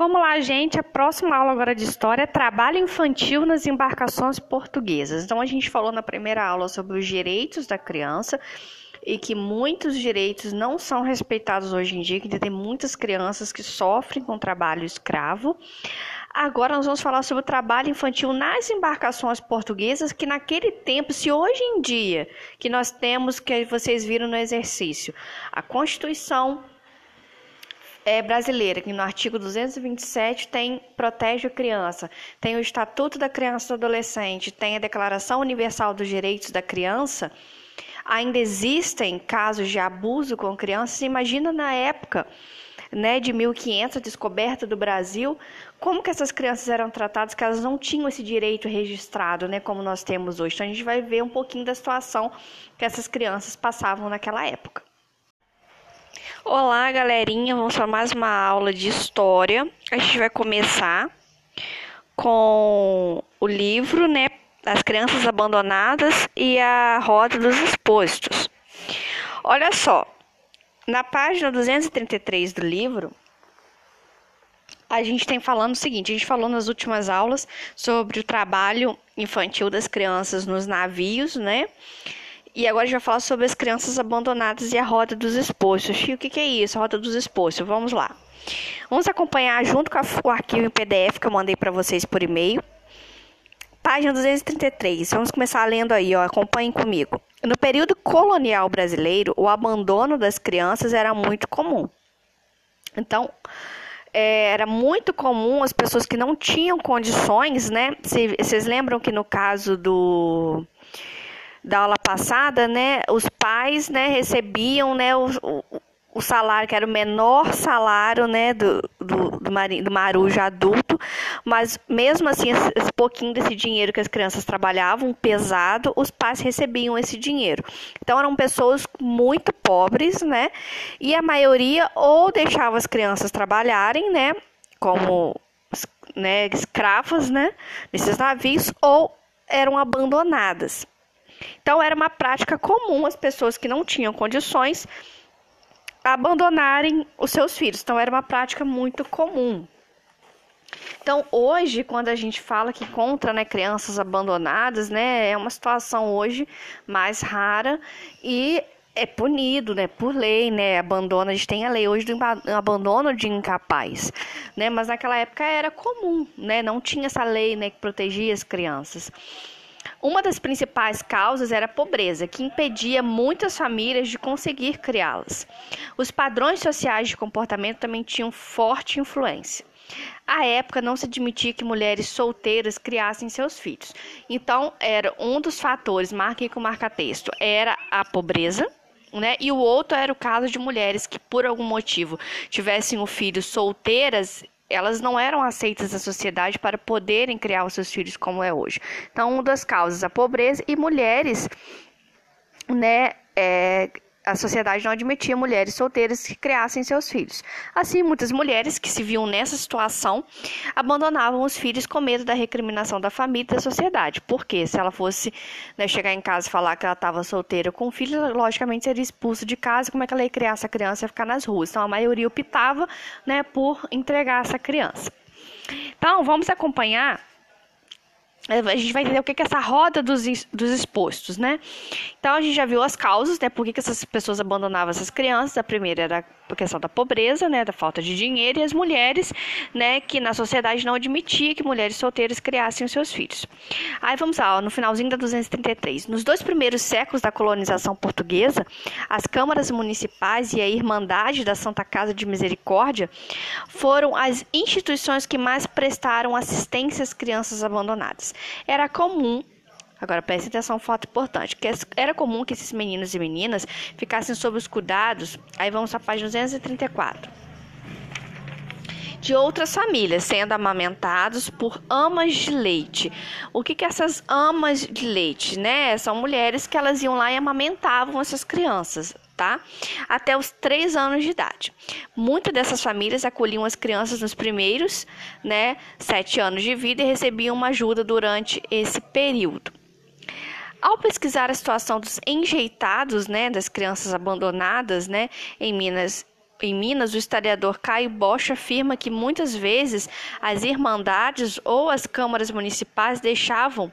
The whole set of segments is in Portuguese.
Vamos lá, gente. A próxima aula agora de história é trabalho infantil nas embarcações portuguesas. Então, a gente falou na primeira aula sobre os direitos da criança e que muitos direitos não são respeitados hoje em dia, que tem muitas crianças que sofrem com trabalho escravo. Agora nós vamos falar sobre o trabalho infantil nas embarcações portuguesas, que naquele tempo, se hoje em dia, que nós temos, que vocês viram no exercício, a Constituição é, brasileira, que no artigo 227 tem protege a criança, tem o Estatuto da Criança e do Adolescente, tem a Declaração Universal dos Direitos da Criança, ainda existem casos de abuso com crianças. Imagina na época né, de 1500, a descoberta do Brasil, como que essas crianças eram tratadas, que elas não tinham esse direito registrado, né, como nós temos hoje. Então a gente vai ver um pouquinho da situação que essas crianças passavam naquela época. Olá, galerinha, vamos para mais uma aula de história. A gente vai começar com o livro, né, As Crianças Abandonadas e a Roda dos Expostos. Olha só, na página 233 do livro, a gente tem falando o seguinte: a gente falou nas últimas aulas sobre o trabalho infantil das crianças nos navios, né? E agora a gente falar sobre as crianças abandonadas e a roda dos expostos. O que, que é isso? A roda dos expostos. Vamos lá. Vamos acompanhar junto com o arquivo em PDF que eu mandei para vocês por e-mail. Página 233. Vamos começar lendo aí, ó. Acompanhem comigo. No período colonial brasileiro, o abandono das crianças era muito comum. Então, é, era muito comum as pessoas que não tinham condições, né? Vocês lembram que no caso do da aula passada, né, os pais, né, recebiam, né, o, o, o salário que era o menor salário, né, do, do, do, do marujo adulto, mas mesmo assim, esse, esse, pouquinho desse dinheiro que as crianças trabalhavam, pesado, os pais recebiam esse dinheiro. Então eram pessoas muito pobres, né, e a maioria ou deixava as crianças trabalharem, né, como né, escravas, né, nesses navios, ou eram abandonadas. Então, era uma prática comum as pessoas que não tinham condições abandonarem os seus filhos. Então, era uma prática muito comum. Então, hoje, quando a gente fala que encontra né, crianças abandonadas, né, é uma situação hoje mais rara e é punido, né, por lei, né, abandono, a gente tem a lei hoje do abandono de incapaz, né, mas naquela época era comum, né, não tinha essa lei, né, que protegia as crianças. Uma das principais causas era a pobreza, que impedia muitas famílias de conseguir criá-las. Os padrões sociais de comportamento também tinham forte influência. À época não se admitia que mulheres solteiras criassem seus filhos. Então, era um dos fatores, marque com marca-texto, era a pobreza, né? E o outro era o caso de mulheres que, por algum motivo, tivessem o filho solteiras elas não eram aceitas na sociedade para poderem criar os seus filhos como é hoje. Então, uma das causas, a pobreza e mulheres, né, é, a sociedade não admitia mulheres solteiras que criassem seus filhos. Assim, muitas mulheres que se viam nessa situação abandonavam os filhos com medo da recriminação da família e da sociedade. Porque se ela fosse né, chegar em casa e falar que ela estava solteira com filho, ela, logicamente seria expulsa de casa. Como é que ela ia criar essa criança e ficar nas ruas? Então, a maioria optava né, por entregar essa criança. Então, vamos acompanhar a gente vai entender o que é essa roda dos, dos expostos, né? Então a gente já viu as causas, né? Por que, que essas pessoas abandonavam essas crianças? A primeira era questão da pobreza, né? Da falta de dinheiro e as mulheres, né? Que na sociedade não admitia que mulheres solteiras criassem os seus filhos. Aí vamos lá, ó, no finalzinho da 233. Nos dois primeiros séculos da colonização portuguesa, as câmaras municipais e a Irmandade da Santa Casa de Misericórdia foram as instituições que mais prestaram assistência às crianças abandonadas. Era comum Agora preste atenção, um fato importante, que era comum que esses meninos e meninas ficassem sob os cuidados, aí vamos a página 234, de outras famílias, sendo amamentados por amas de leite. O que que essas amas de leite, né? São mulheres que elas iam lá e amamentavam essas crianças. Tá? Até os três anos de idade. Muitas dessas famílias acolhiam as crianças nos primeiros, né, sete anos de vida e recebiam uma ajuda durante esse período. Ao pesquisar a situação dos enjeitados, né, das crianças abandonadas, né, em Minas em Minas, o historiador Caio Bosch afirma que muitas vezes as irmandades ou as câmaras municipais deixavam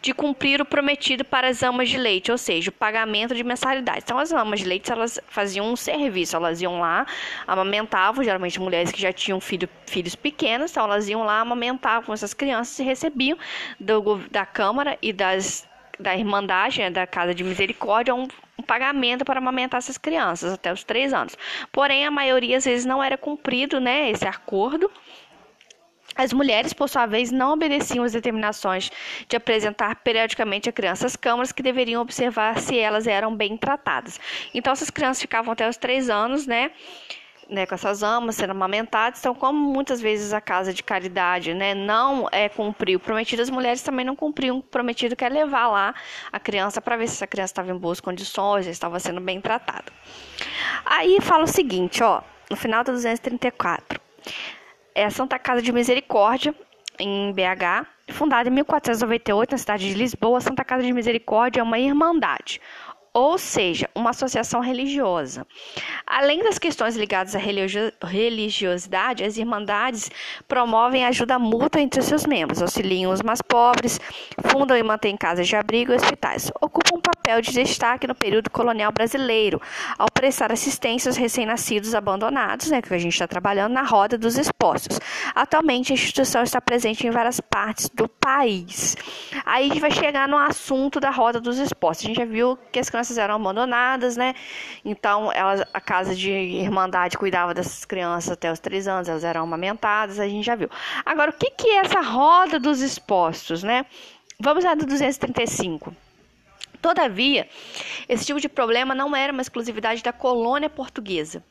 de cumprir o prometido para as amas de leite, ou seja, o pagamento de mensalidade. Então, as amas de leite elas faziam um serviço, elas iam lá, amamentavam, geralmente mulheres que já tinham filho, filhos pequenos, então elas iam lá, amamentavam essas crianças e recebiam do, da Câmara e das da Irmandade, né, da Casa de Misericórdia, um, um, pagamento para amamentar essas crianças até os três anos. Porém, a maioria às vezes não era cumprido né, esse acordo. As mulheres, por sua vez, não obedeciam às determinações de apresentar periodicamente a criança às câmaras que deveriam observar se elas eram bem tratadas. Então, essas crianças ficavam até os três anos, né? Né, com essas amas sendo amamentadas. Então, como muitas vezes a casa de caridade né, não é cumpriu o prometido, as mulheres também não cumpriam o prometido, que é levar lá a criança para ver se essa criança estava em boas condições, estava sendo bem tratada. Aí fala o seguinte, ó, no final do 234, é a Santa Casa de Misericórdia, em BH, fundada em 1498 na cidade de Lisboa, a Santa Casa de Misericórdia é uma irmandade ou seja, uma associação religiosa. Além das questões ligadas à religiosidade, as irmandades promovem ajuda mútua entre seus membros, auxiliam os mais pobres, fundam e mantêm casas de abrigo e hospitais. Ocupam um papel de destaque no período colonial brasileiro, ao prestar assistência aos recém-nascidos abandonados, né, que a gente está trabalhando na roda dos expostos. Atualmente, a instituição está presente em várias partes do país. Aí a gente vai chegar no assunto da roda dos expostos. A gente já viu que as crianças crianças eram abandonadas, né? Então, elas, a casa de irmandade cuidava dessas crianças até os três anos, elas eram amamentadas, a gente já viu. Agora, o que, que é essa roda dos expostos, né? Vamos lá do 235. Todavia, esse tipo de problema não era uma exclusividade da colônia portuguesa.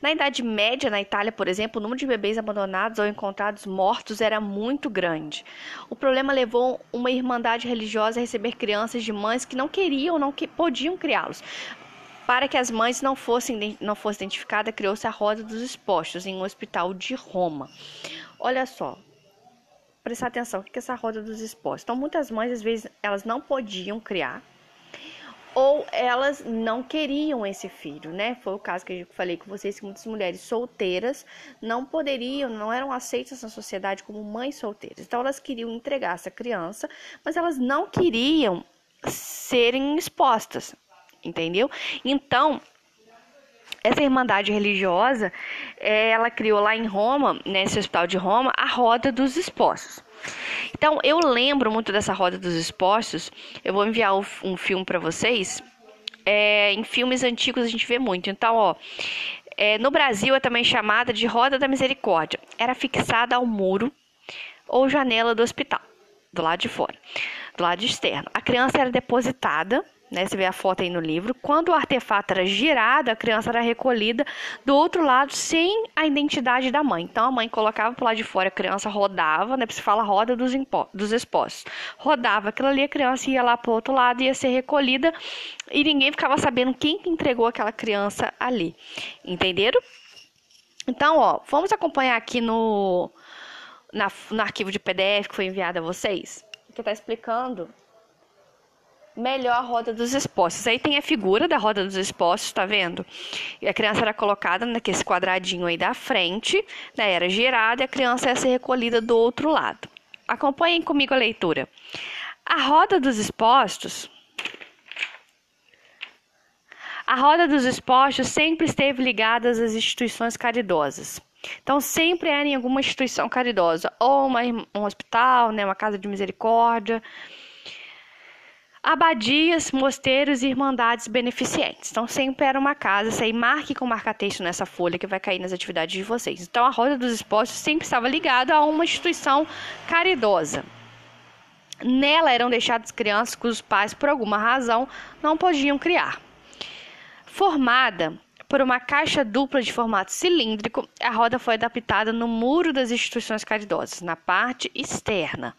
Na Idade Média, na Itália, por exemplo, o número de bebês abandonados ou encontrados mortos era muito grande. O problema levou uma irmandade religiosa a receber crianças de mães que não queriam ou não que podiam criá-los. Para que as mães não fossem, não fossem identificadas, criou-se a Roda dos Expostos em um hospital de Roma. Olha só, prestar atenção, o que é essa Roda dos Expostos? Então, muitas mães, às vezes, elas não podiam criar, ou elas não queriam esse filho, né? Foi o caso que eu falei com vocês que muitas mulheres solteiras não poderiam, não eram aceitas na sociedade como mães solteiras. Então elas queriam entregar essa criança, mas elas não queriam serem expostas, entendeu? Então, essa irmandade religiosa, ela criou lá em Roma, nesse hospital de Roma, a roda dos expostos. Então, eu lembro muito dessa roda dos expostos. Eu vou enviar um filme para vocês. É, em filmes antigos a gente vê muito. Então, ó, é, no Brasil é também chamada de roda da misericórdia. Era fixada ao muro ou janela do hospital, do lado de fora, do lado externo. A criança era depositada né? Você vê a foto aí no livro. Quando o artefato era girado, a criança era recolhida do outro lado sem a identidade da mãe. Então a mãe colocava para lado de fora, a criança rodava, né? Se fala roda dos, dos expostos. Rodava aquilo ali, a criança ia lá para o outro lado, ia ser recolhida e ninguém ficava sabendo quem entregou aquela criança ali. Entenderam? Então, ó, vamos acompanhar aqui no, na, no arquivo de PDF que foi enviado a vocês, que está explicando melhor roda dos expostos. Aí tem a figura da roda dos expostos, tá vendo? E a criança era colocada naquele quadradinho aí da frente, né? Era girada e a criança ia ser recolhida do outro lado. Acompanhem comigo a leitura. A roda dos expostos. A roda dos expostos sempre esteve ligada às instituições caridosas. Então, sempre era em alguma instituição caridosa, ou uma, um hospital, né, uma casa de misericórdia, abadias, mosteiros e irmandades beneficentes. Então, sempre era uma casa, isso aí marque com marca-texto nessa folha que vai cair nas atividades de vocês. Então, a Roda dos Expostos sempre estava ligada a uma instituição caridosa. Nela eram deixadas crianças cujos pais, por alguma razão, não podiam criar. Formada por uma caixa dupla de formato cilíndrico, a roda foi adaptada no muro das instituições caridosas, na parte externa.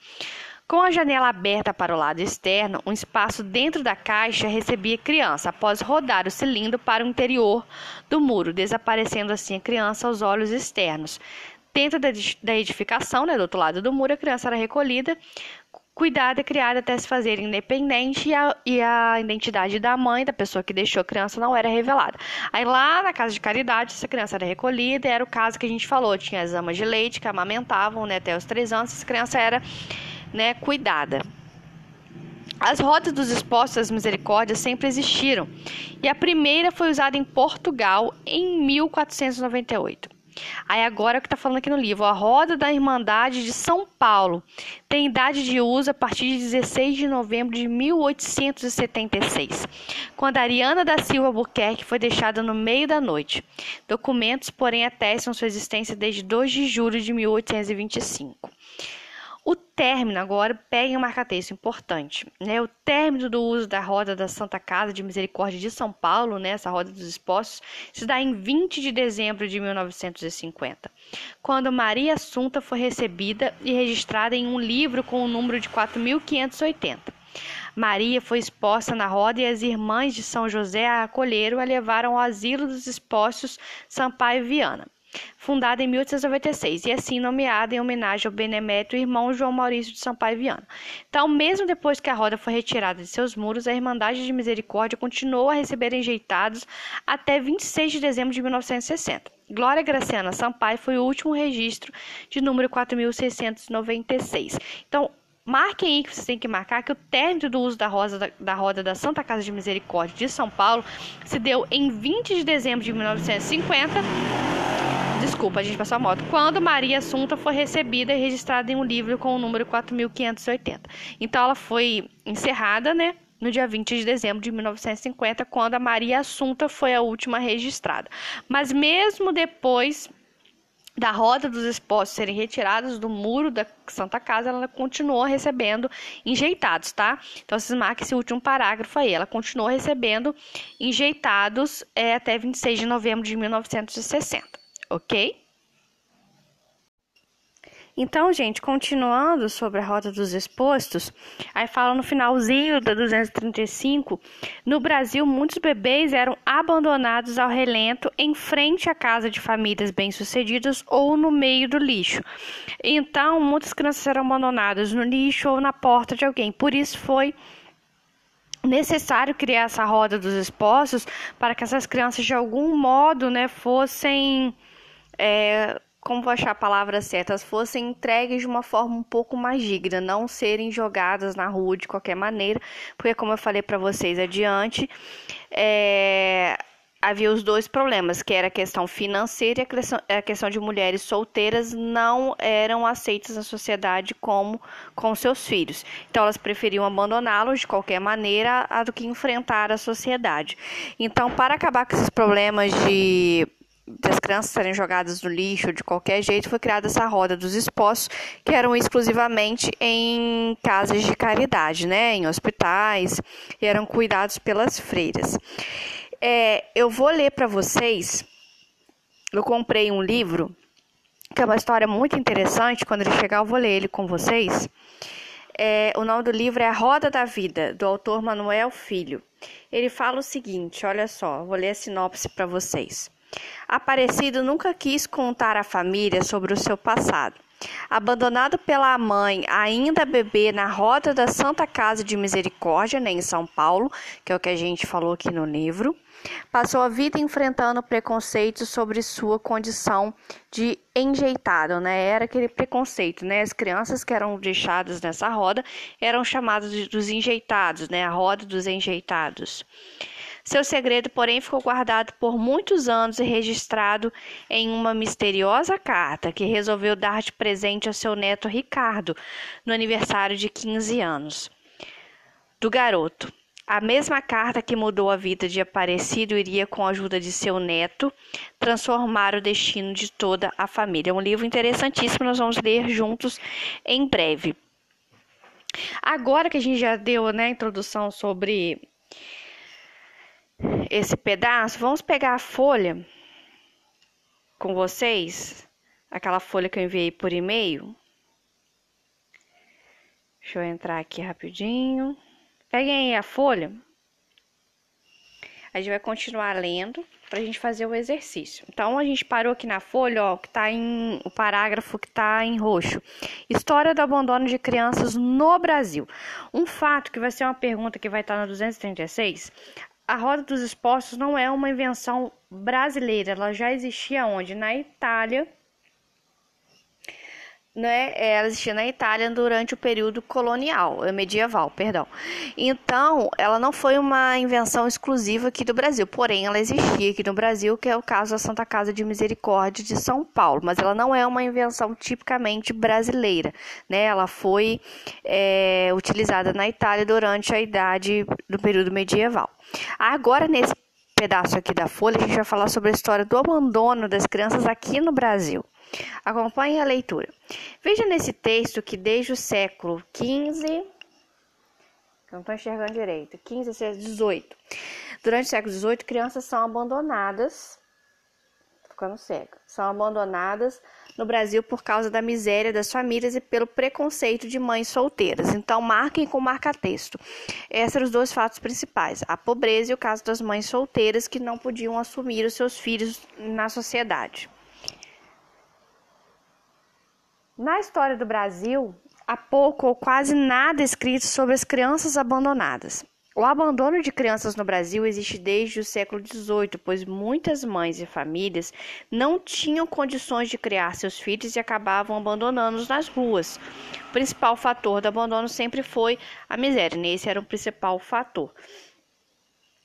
Com a janela aberta para o lado externo, um espaço dentro da caixa recebia criança após rodar o cilindro para o interior do muro, desaparecendo assim a criança aos olhos externos. Dentro da edificação, né, do outro lado do muro, a criança era recolhida cuidada, criada até se fazer independente e a, e a identidade da mãe, da pessoa que deixou a criança, não era revelada. Aí lá na casa de caridade, essa criança era recolhida, era o caso que a gente falou, tinha as amas de leite que amamentavam né, até os três anos, essa criança era né, cuidada. As rodas dos expostos às misericórdias sempre existiram, e a primeira foi usada em Portugal em 1498. Aí agora é o que está falando aqui no livro, a roda da Irmandade de São Paulo tem idade de uso a partir de 16 de novembro de 1876, quando Ariana da Silva Buquerque foi deixada no meio da noite. Documentos, porém, atestam sua existência desde 2 de julho de 1825. O término, agora, pegue um marca-texto importante, né? O término do uso da roda da Santa Casa de Misericórdia de São Paulo, né? Essa roda dos expostos, se dá em 20 de dezembro de 1950, quando Maria Assunta foi recebida e registrada em um livro com o número de 4580. Maria foi exposta na roda e as irmãs de São José a acolheram e a levaram ao asilo dos expostos Sampaio Viana fundada em 1896 e assim nomeada em homenagem ao benemérito irmão João Maurício de Sampaio Viana. Então, mesmo depois que a roda foi retirada de seus muros, a Irmandade de Misericórdia continuou a receber enjeitados até 26 de dezembro de 1960. Glória Graciana Sampaio foi o último registro de número 4696. Então, Marquem aí que vocês têm que marcar que o término do uso da, rosa, da, da, roda da Santa Casa de Misericórdia de São Paulo se deu em 20 de dezembro de 1950 Desculpa, a gente passou a moto. Quando Maria Assunta foi recebida e registrada em um livro com o número 4580. Então ela foi encerrada, né? No dia 20 de dezembro de 1950, quando a Maria Assunta foi a última registrada. Mas mesmo depois da roda dos expostos serem retirados do muro da Santa Casa, ela continuou recebendo enjeitados, tá? Então, vocês marquem esse último parágrafo aí. Ela continuou recebendo enjeitados é, até 26 de novembro de 1960 ok? Então, gente, continuando sobre a rota dos expostos, aí fala no finalzinho da 235, no Brasil muitos bebês eram abandonados ao relento em frente à casa de famílias bem-sucedidas ou no meio do lixo. Então, muitas crianças eram abandonadas no lixo ou na porta de alguém. Por isso foi necessário criar essa roda dos expostos para que essas crianças de algum modo, né, fossem é, como vou achar a palavra certa, fossem entregues de uma forma um pouco mais digna, não serem jogadas na rua de qualquer maneira, porque como eu falei para vocês adiante, é, havia os dois problemas, que era a questão financeira e a questão, de mulheres solteiras não eram aceitas na sociedade como com seus filhos. Então elas preferiam abandoná-los de qualquer maneira do que enfrentar a sociedade. Então, para acabar com esses problemas de das crianças serem jogadas no lixo de qualquer jeito, foi criada essa roda dos expostos, que eram exclusivamente em casas de caridade, né, em hospitais, e eram cuidados pelas freiras. É, eu vou ler para vocês. Eu comprei um livro que é uma história muito interessante. Quando ele chegar, eu vou ler ele com vocês. É, o nome do livro é A Roda da Vida, do autor Manuel Filho. Ele fala o seguinte: olha só, vou ler a sinopse para vocês. Aparecido nunca quis contar à família sobre o seu passado. Abandonado pela mãe, ainda bebê, na roda da Santa Casa de Misericórdia, né, em São Paulo, que é o que a gente falou aqui no livro, passou a vida enfrentando preconceitos sobre sua condição de enjeitado, né? Era aquele preconceito, né? As crianças que eram deixadas nessa roda eram chamadas dos enjeitados, né? A roda dos enjeitados. Seu segredo, porém, ficou guardado por muitos anos e registrado em uma misteriosa carta que resolveu dar de presente ao seu neto Ricardo no aniversário de 15 anos do garoto. A mesma carta que mudou a vida de Aparecido iria, com a ajuda de seu neto, transformar o destino de toda a família. É um livro interessantíssimo, nós vamos ler juntos em breve. Agora que a gente já deu né, a introdução sobre esse pedaço, vamos pegar a folha com vocês, aquela folha que eu enviei por e-mail. Deixa eu entrar aqui rapidinho. Peguem aí a folha. A gente vai continuar lendo, para a gente fazer o exercício. Então a gente parou aqui na folha, ó, que tá em o parágrafo que está em roxo. História do abandono de crianças no Brasil. Um fato que vai ser uma pergunta que vai estar no 236. A roda dos expostos não é uma invenção brasileira, ela já existia onde? Na Itália né, ela existia na Itália durante o período colonial, eh, medieval, perdão. Então, ela não foi uma invenção exclusiva aqui do Brasil, porém ela existia aqui no Brasil, que é o caso da Santa Casa de Misericórdia de São Paulo, mas ela não é uma invenção tipicamente brasileira, né? Ela foi é, utilizada na Itália durante a idade do período medieval. Agora, nesse pedaço aqui da folha, a gente vai falar sobre a história do abandono das crianças aqui no Brasil. Acompanhe a leitura. Veja nesse texto que desde o século XV, não estou enxergando direito, 15, 18. Durante o século XVIII, crianças são abandonadas, ficando cega, são abandonadas no Brasil por causa da miséria das famílias e pelo preconceito de mães solteiras. Então, marquem com marca-texto. Esses eram os dois fatos principais: a pobreza e o caso das mães solteiras que não podiam assumir os seus filhos na sociedade. Na história do Brasil, há pouco ou quase nada escrito sobre as crianças abandonadas. O abandono de crianças no Brasil existe desde o século XVIII, pois muitas mães e famílias não tinham condições de criar seus filhos e acabavam abandonando-os nas ruas. O principal fator do abandono sempre foi a miséria, nesse era o principal fator.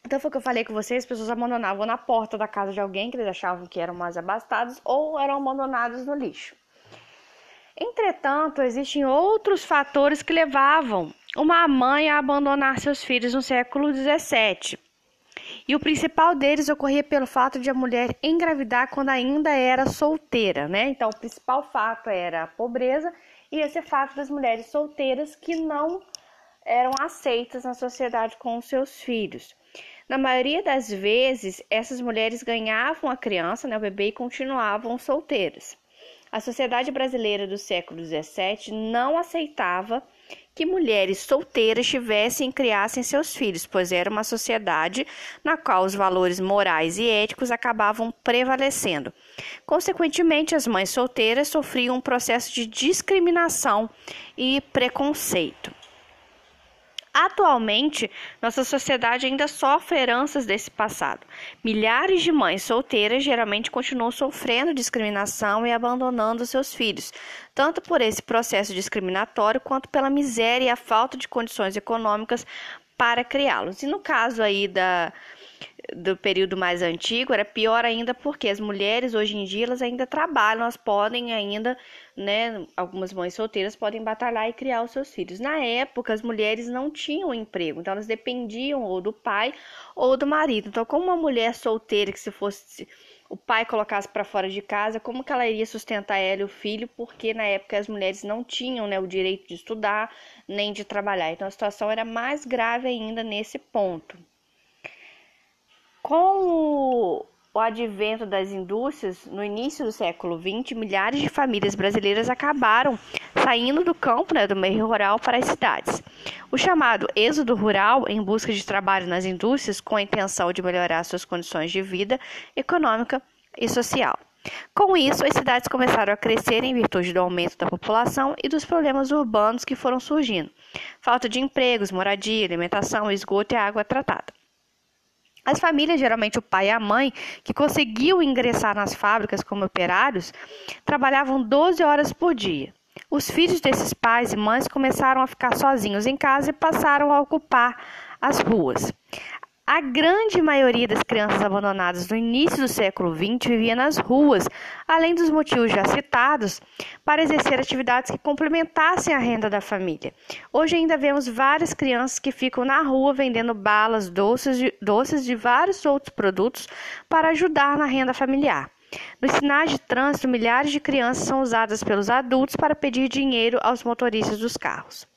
Então foi o que eu falei com vocês, as pessoas abandonavam na porta da casa de alguém que eles achavam que eram mais abastados ou eram abandonados no lixo. Entretanto, existem outros fatores que levavam uma mãe a abandonar seus filhos no século XVII. E o principal deles ocorria pelo fato de a mulher engravidar quando ainda era solteira, né? Então, o principal fato era a pobreza e esse fato das mulheres solteiras que não eram aceitas na sociedade com os seus filhos. Na maioria das vezes, essas mulheres ganhavam a criança, né, o bebê, e continuavam solteiras. A sociedade brasileira do século XVII não aceitava que mulheres solteiras tivessem e criassem seus filhos, pois era uma sociedade na qual os valores morais e éticos acabavam prevalecendo. Consequentemente, as mães solteiras sofriam um processo de discriminação e preconceito. Atualmente, nossa sociedade ainda sofre heranças desse passado. Milhares de mães solteiras geralmente continuam sofrendo discriminação e abandonando seus filhos, tanto por esse processo discriminatório quanto pela miséria e a falta de condições econômicas para criá-los. E no caso aí da do período mais antigo era pior ainda porque as mulheres hoje em dia elas ainda trabalham, elas podem ainda, né, algumas mães solteiras podem batalhar e criar os seus filhos. Na época as mulheres não tinham emprego, então elas dependiam ou do pai ou do marido. Então como uma mulher solteira que se fosse o pai colocasse para fora de casa, como que ela iria sustentar ela e o filho? Porque na época as mulheres não tinham, né, o direito de estudar nem de trabalhar. Então a situação era mais grave ainda nesse ponto. Com o advento das indústrias, no início do século XX, milhares de famílias brasileiras acabaram saindo do campo, né, do meio rural, para as cidades. O chamado êxodo rural, em busca de trabalho nas indústrias, com a intenção de melhorar suas condições de vida econômica e social. Com isso, as cidades começaram a crescer em virtude do aumento da população e dos problemas urbanos que foram surgindo: falta de empregos, moradia, alimentação, esgoto e água tratada. As famílias, geralmente o pai e a mãe, que conseguiam ingressar nas fábricas como operários, trabalhavam 12 horas por dia. Os filhos desses pais e mães começaram a ficar sozinhos em casa e passaram a ocupar as ruas. A grande maioria das crianças abandonadas no início do século XX vivia nas ruas, além dos motivos já citados, para exercer atividades que complementassem a renda da família. Hoje ainda vemos várias crianças que ficam na rua vendendo balas, doces, de, doces de vários outros produtos para ajudar na renda familiar. Nos sinais de trânsito, milhares de crianças são usadas pelos adultos para pedir dinheiro aos motoristas dos carros.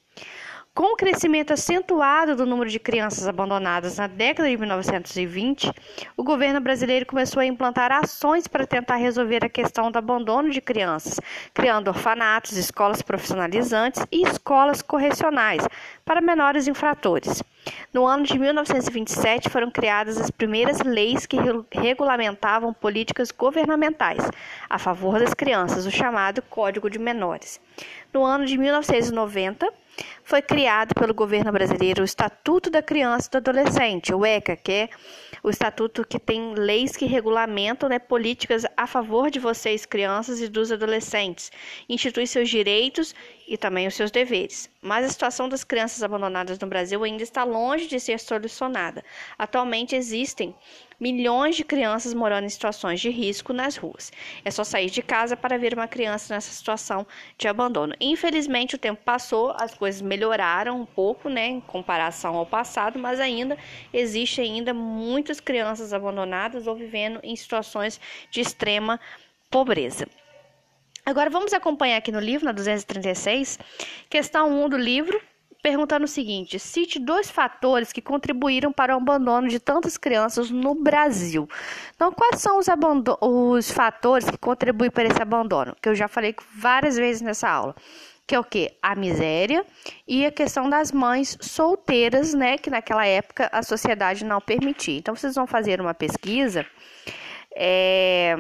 Com o crescimento acentuado do número de crianças abandonadas na década de 1920, o governo brasileiro começou a implantar ações para tentar resolver a questão do abandono de crianças, criando orfanatos, escolas profissionalizantes e escolas correcionais para menores infratores. No ano de 1927 foram criadas as primeiras leis que regulamentavam políticas governamentais a favor das crianças, o chamado Código de Menores. No ano de 1990 foi criado pelo governo brasileiro o Estatuto da Criança e do Adolescente, o ECA, que é o estatuto que tem leis que regulamentam né, políticas a favor de vocês, crianças e dos adolescentes, institui seus direitos e também os seus deveres. Mas a situação das crianças abandonadas no Brasil ainda está longe de ser solucionada. Atualmente existem milhões de crianças morando em situações de risco nas ruas. É só sair de casa para ver uma criança nessa situação de abandono. Infelizmente, o tempo passou, as coisas melhoraram um pouco, né, em comparação ao passado, mas ainda existe ainda muitas crianças abandonadas ou vivendo em situações de extrema pobreza. Agora vamos acompanhar aqui no livro, na 236, questão 1 do livro, perguntando o seguinte: cite dois fatores que contribuíram para o abandono de tantas crianças no Brasil. Então, quais são os, os fatores que contribuem para esse abandono? Que eu já falei várias vezes nessa aula. Que é o que? A miséria e a questão das mães solteiras, né? Que naquela época a sociedade não permitia. Então, vocês vão fazer uma pesquisa. É,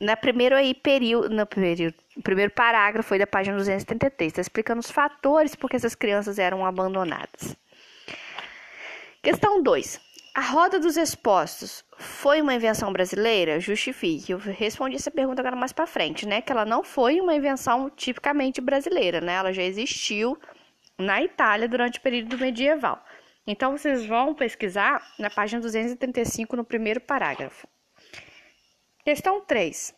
na primeiro aí período, no período, o primeiro parágrafo foi da página 233, está explicando os fatores por que essas crianças eram abandonadas. Questão 2. A roda dos expostos foi uma invenção brasileira? Justifique. Eu respondi essa pergunta agora mais para frente, né? Que ela não foi uma invenção tipicamente brasileira, né? Ela já existiu na Itália durante o período medieval. Então vocês vão pesquisar na página 235 no primeiro parágrafo. Questão 3.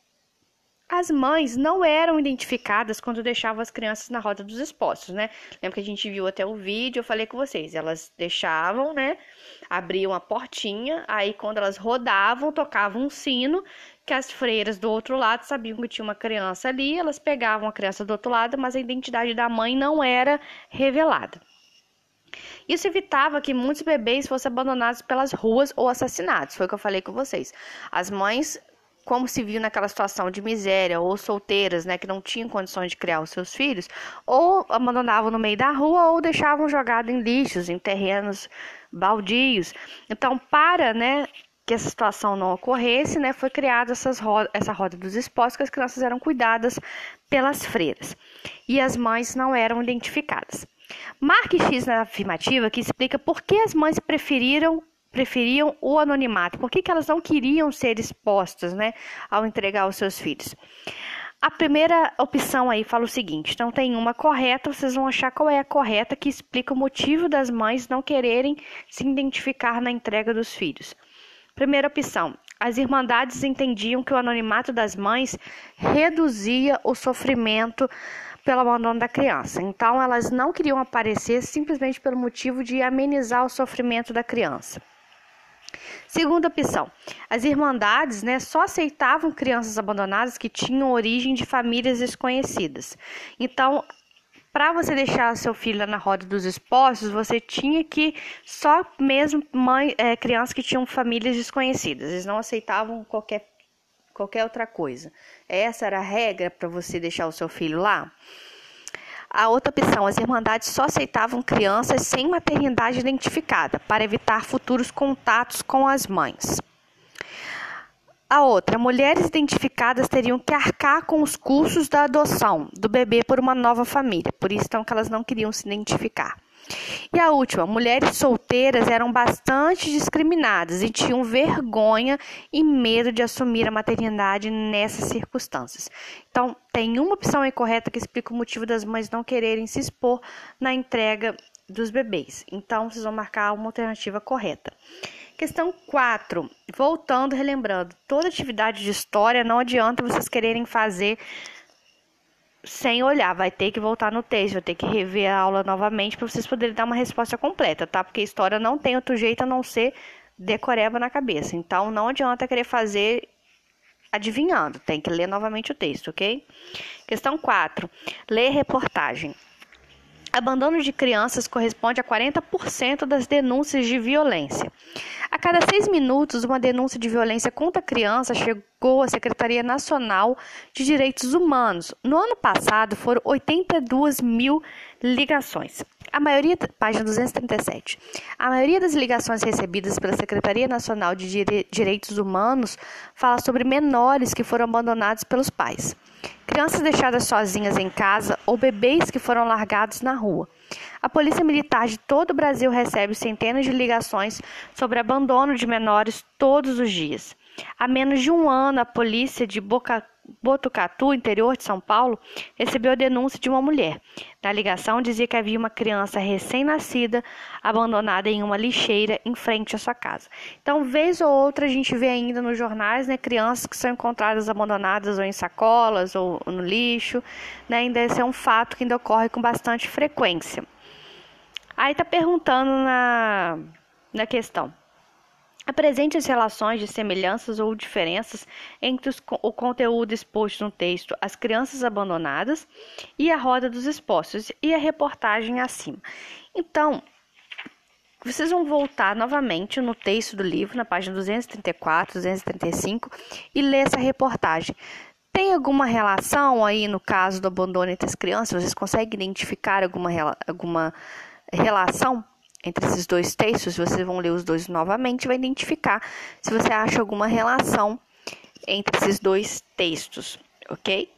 As mães não eram identificadas quando deixavam as crianças na roda dos expostos, né? Lembra que a gente viu até o vídeo, eu falei com vocês. Elas deixavam, né? Abriam a portinha, aí quando elas rodavam, tocavam um sino, que as freiras do outro lado sabiam que tinha uma criança ali, elas pegavam a criança do outro lado, mas a identidade da mãe não era revelada. Isso evitava que muitos bebês fossem abandonados pelas ruas ou assassinados. Foi o que eu falei com vocês. As mães como se viu naquela situação de miséria, ou solteiras, né, que não tinham condições de criar os seus filhos, ou abandonavam no meio da rua ou deixavam jogado em lixos, em terrenos baldios. Então, para, né, que essa situação não ocorresse, né, foi criada essas roda, essa roda dos expostos, que as crianças eram cuidadas pelas freiras e as mães não eram identificadas. Marque X na afirmativa que explica por que as mães preferiram preferiam o anonimato? Por que, que elas não queriam ser expostas né, ao entregar os seus filhos? A primeira opção aí fala o seguinte: então tem uma correta, vocês vão achar qual é a correta que explica o motivo das mães não quererem se identificar na entrega dos filhos. Primeira opção: as irmandades entendiam que o anonimato das mães reduzia o sofrimento pelo abandono da criança. Então, elas não queriam aparecer simplesmente pelo motivo de amenizar o sofrimento da criança. Segunda opção, as irmandades né, só aceitavam crianças abandonadas que tinham origem de famílias desconhecidas. Então, para você deixar seu filho na roda dos expostos, você tinha que só mesmo mãe, é, crianças que tinham famílias desconhecidas. Eles não aceitavam qualquer, qualquer outra coisa. Essa era a regra para você deixar o seu filho lá. A outra opção, as irmandades só aceitavam crianças sem maternidade identificada, para evitar futuros contatos com as mães. A outra, mulheres identificadas teriam que arcar com os custos da adoção do bebê por uma nova família, por isso então que elas não queriam se identificar. E a última, mulheres solteiras eram bastante discriminadas e tinham vergonha e medo de assumir a maternidade nessas circunstâncias. Então, tem uma opção incorreta que explica o motivo das mães não quererem se expor na entrega dos bebês. Então, vocês vão marcar uma alternativa correta. Questão 4. Voltando, relembrando, toda atividade de história não adianta vocês quererem fazer sem olhar, vai ter que voltar no texto, vai ter que rever a aula novamente para vocês poderem dar uma resposta completa, tá? Porque história não tem outro jeito a não ser decoreba na cabeça. Então não adianta querer fazer adivinhando, tem que ler novamente o texto, ok? Questão 4. Ler reportagem. Abandono de crianças corresponde a 40% das denúncias de violência. A cada seis minutos, uma denúncia de violência contra criança chegou à Secretaria Nacional de Direitos Humanos. No ano passado, foram 82 mil ligações. A maioria, página 237. A maioria das ligações recebidas pela Secretaria Nacional de Direitos Humanos fala sobre menores que foram abandonados pelos pais, crianças deixadas sozinhas em casa ou bebês que foram largados na rua. A Polícia Militar de todo o Brasil recebe centenas de ligações sobre abandono de menores todos os dias. Há menos de um ano, a polícia de Boca Botucatu, interior de São Paulo, recebeu a denúncia de uma mulher. Na ligação dizia que havia uma criança recém-nascida abandonada em uma lixeira em frente à sua casa. Então, vez ou outra, a gente vê ainda nos jornais né, crianças que são encontradas abandonadas ou em sacolas ou no lixo. Né, ainda esse é um fato que ainda ocorre com bastante frequência. Aí está perguntando na, na questão. Apresente as relações de semelhanças ou diferenças entre os, o conteúdo exposto no texto As Crianças Abandonadas e a Roda dos Expostos e a reportagem acima. Então, vocês vão voltar novamente no texto do livro, na página 234, 235, e ler essa reportagem. Tem alguma relação aí no caso do abandono entre as crianças? Vocês conseguem identificar alguma, alguma relação? Entre esses dois textos, vocês vão ler os dois novamente e vai identificar se você acha alguma relação entre esses dois textos, ok?